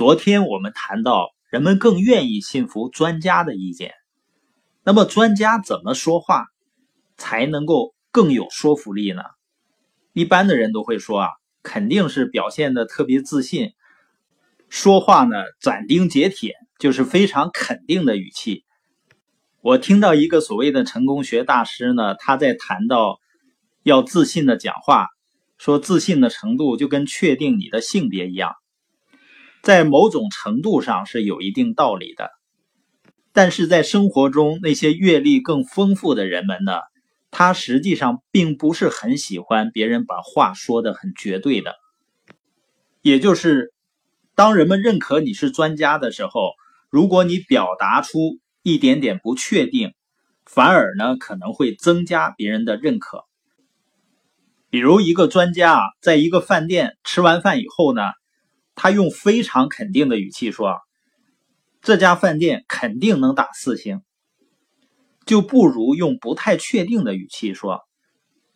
昨天我们谈到，人们更愿意信服专家的意见。那么，专家怎么说话才能够更有说服力呢？一般的人都会说啊，肯定是表现的特别自信，说话呢斩钉截铁，就是非常肯定的语气。我听到一个所谓的成功学大师呢，他在谈到要自信的讲话，说自信的程度就跟确定你的性别一样。在某种程度上是有一定道理的，但是在生活中，那些阅历更丰富的人们呢，他实际上并不是很喜欢别人把话说的很绝对的。也就是，当人们认可你是专家的时候，如果你表达出一点点不确定，反而呢可能会增加别人的认可。比如一个专家啊，在一个饭店吃完饭以后呢。他用非常肯定的语气说：“这家饭店肯定能打四星。”就不如用不太确定的语气说：“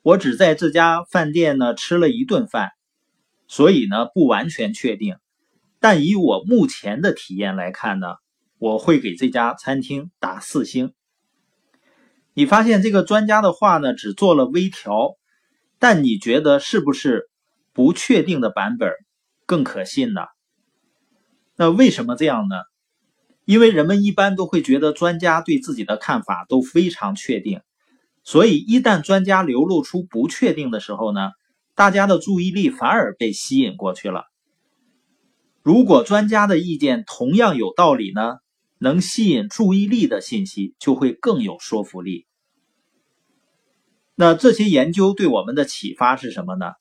我只在这家饭店呢吃了一顿饭，所以呢不完全确定。但以我目前的体验来看呢，我会给这家餐厅打四星。”你发现这个专家的话呢只做了微调，但你觉得是不是不确定的版本？更可信呢？那为什么这样呢？因为人们一般都会觉得专家对自己的看法都非常确定，所以一旦专家流露出不确定的时候呢，大家的注意力反而被吸引过去了。如果专家的意见同样有道理呢，能吸引注意力的信息就会更有说服力。那这些研究对我们的启发是什么呢？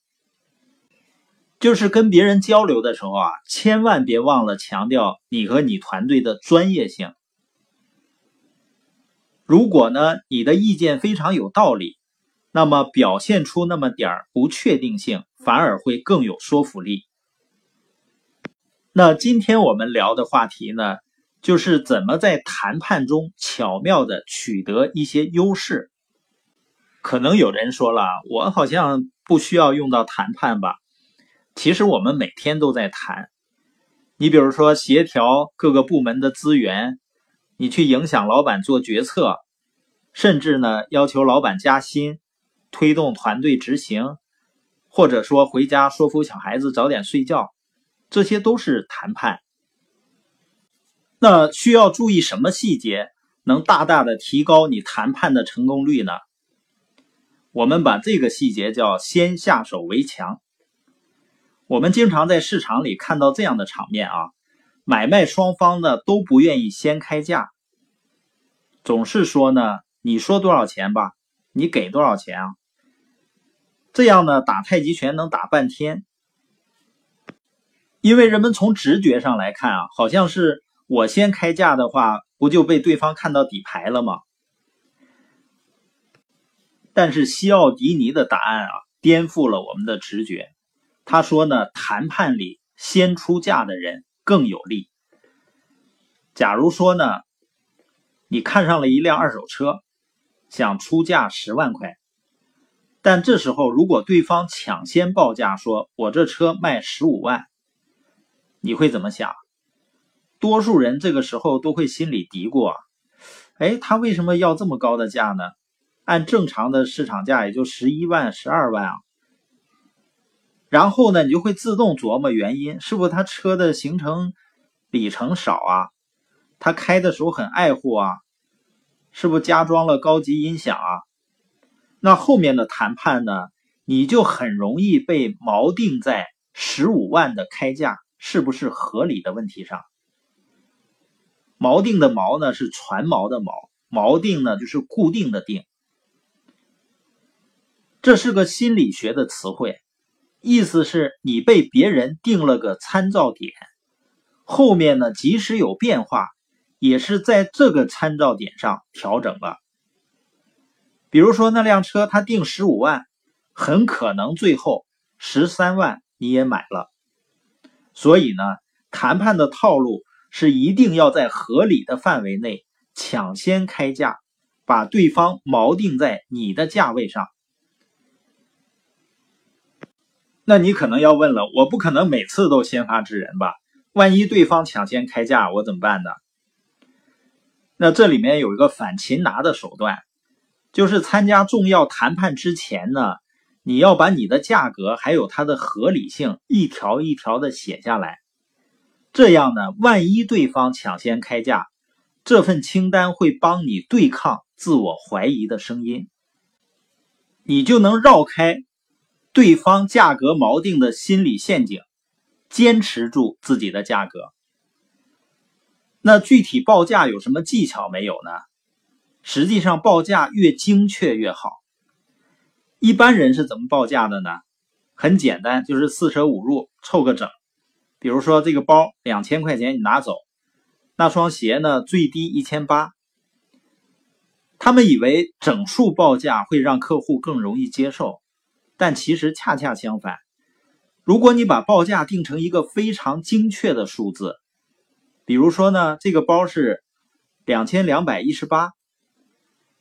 就是跟别人交流的时候啊，千万别忘了强调你和你团队的专业性。如果呢，你的意见非常有道理，那么表现出那么点儿不确定性，反而会更有说服力。那今天我们聊的话题呢，就是怎么在谈判中巧妙的取得一些优势。可能有人说了，我好像不需要用到谈判吧？其实我们每天都在谈，你比如说协调各个部门的资源，你去影响老板做决策，甚至呢要求老板加薪，推动团队执行，或者说回家说服小孩子早点睡觉，这些都是谈判。那需要注意什么细节，能大大的提高你谈判的成功率呢？我们把这个细节叫先下手为强。我们经常在市场里看到这样的场面啊，买卖双方呢都不愿意先开价，总是说呢，你说多少钱吧，你给多少钱啊？这样呢打太极拳能打半天，因为人们从直觉上来看啊，好像是我先开价的话，不就被对方看到底牌了吗？但是西奥迪尼的答案啊，颠覆了我们的直觉。他说呢，谈判里先出价的人更有利。假如说呢，你看上了一辆二手车，想出价十万块，但这时候如果对方抢先报价说“我这车卖十五万”，你会怎么想？多数人这个时候都会心里嘀咕啊：“哎，他为什么要这么高的价呢？按正常的市场价也就十一万、十二万啊。”然后呢，你就会自动琢磨原因，是不是他车的行程里程少啊？他开的时候很爱护啊？是不是加装了高级音响啊？那后面的谈判呢，你就很容易被锚定在十五万的开价是不是合理的问题上。锚定的锚呢是船锚的锚，锚定呢就是固定的定，这是个心理学的词汇。意思是你被别人定了个参照点，后面呢即使有变化，也是在这个参照点上调整了。比如说那辆车他定十五万，很可能最后十三万你也买了。所以呢，谈判的套路是一定要在合理的范围内抢先开价，把对方锚定在你的价位上。那你可能要问了，我不可能每次都先发制人吧？万一对方抢先开价，我怎么办呢？那这里面有一个反擒拿的手段，就是参加重要谈判之前呢，你要把你的价格还有它的合理性一条一条的写下来。这样呢，万一对方抢先开价，这份清单会帮你对抗自我怀疑的声音，你就能绕开对方价格锚定的心理陷阱，坚持住自己的价格。那具体报价有什么技巧没有呢？实际上，报价越精确越好。一般人是怎么报价的呢？很简单，就是四舍五入凑个整。比如说，这个包两千块钱你拿走，那双鞋呢最低一千八。他们以为整数报价会让客户更容易接受，但其实恰恰相反。如果你把报价定成一个非常精确的数字，比如说呢，这个包是两千两百一十八，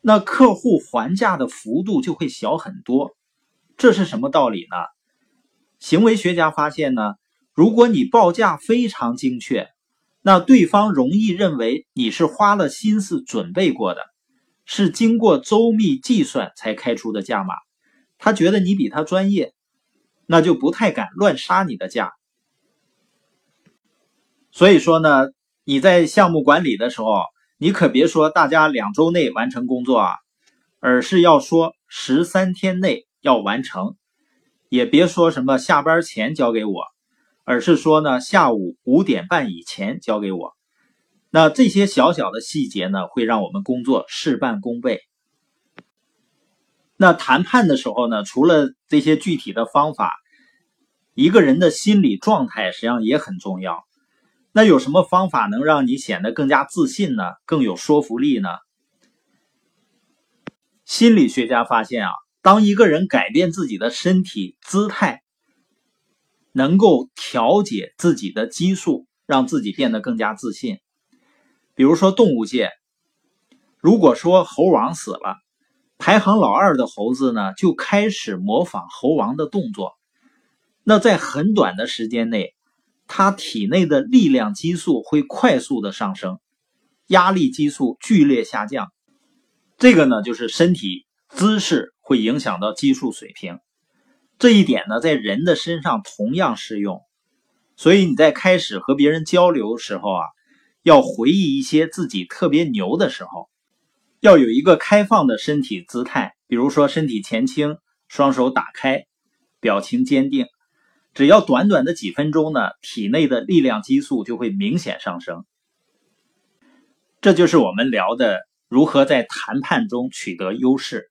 那客户还价的幅度就会小很多。这是什么道理呢？行为学家发现呢。如果你报价非常精确，那对方容易认为你是花了心思准备过的，是经过周密计算才开出的价码。他觉得你比他专业，那就不太敢乱杀你的价。所以说呢，你在项目管理的时候，你可别说大家两周内完成工作啊，而是要说十三天内要完成，也别说什么下班前交给我。而是说呢，下午五点半以前交给我。那这些小小的细节呢，会让我们工作事半功倍。那谈判的时候呢，除了这些具体的方法，一个人的心理状态实际上也很重要。那有什么方法能让你显得更加自信呢？更有说服力呢？心理学家发现啊，当一个人改变自己的身体姿态。能够调节自己的激素，让自己变得更加自信。比如说动物界，如果说猴王死了，排行老二的猴子呢就开始模仿猴王的动作，那在很短的时间内，他体内的力量激素会快速的上升，压力激素剧烈下降。这个呢就是身体姿势会影响到激素水平。这一点呢，在人的身上同样适用，所以你在开始和别人交流时候啊，要回忆一些自己特别牛的时候，要有一个开放的身体姿态，比如说身体前倾，双手打开，表情坚定。只要短短的几分钟呢，体内的力量激素就会明显上升。这就是我们聊的如何在谈判中取得优势。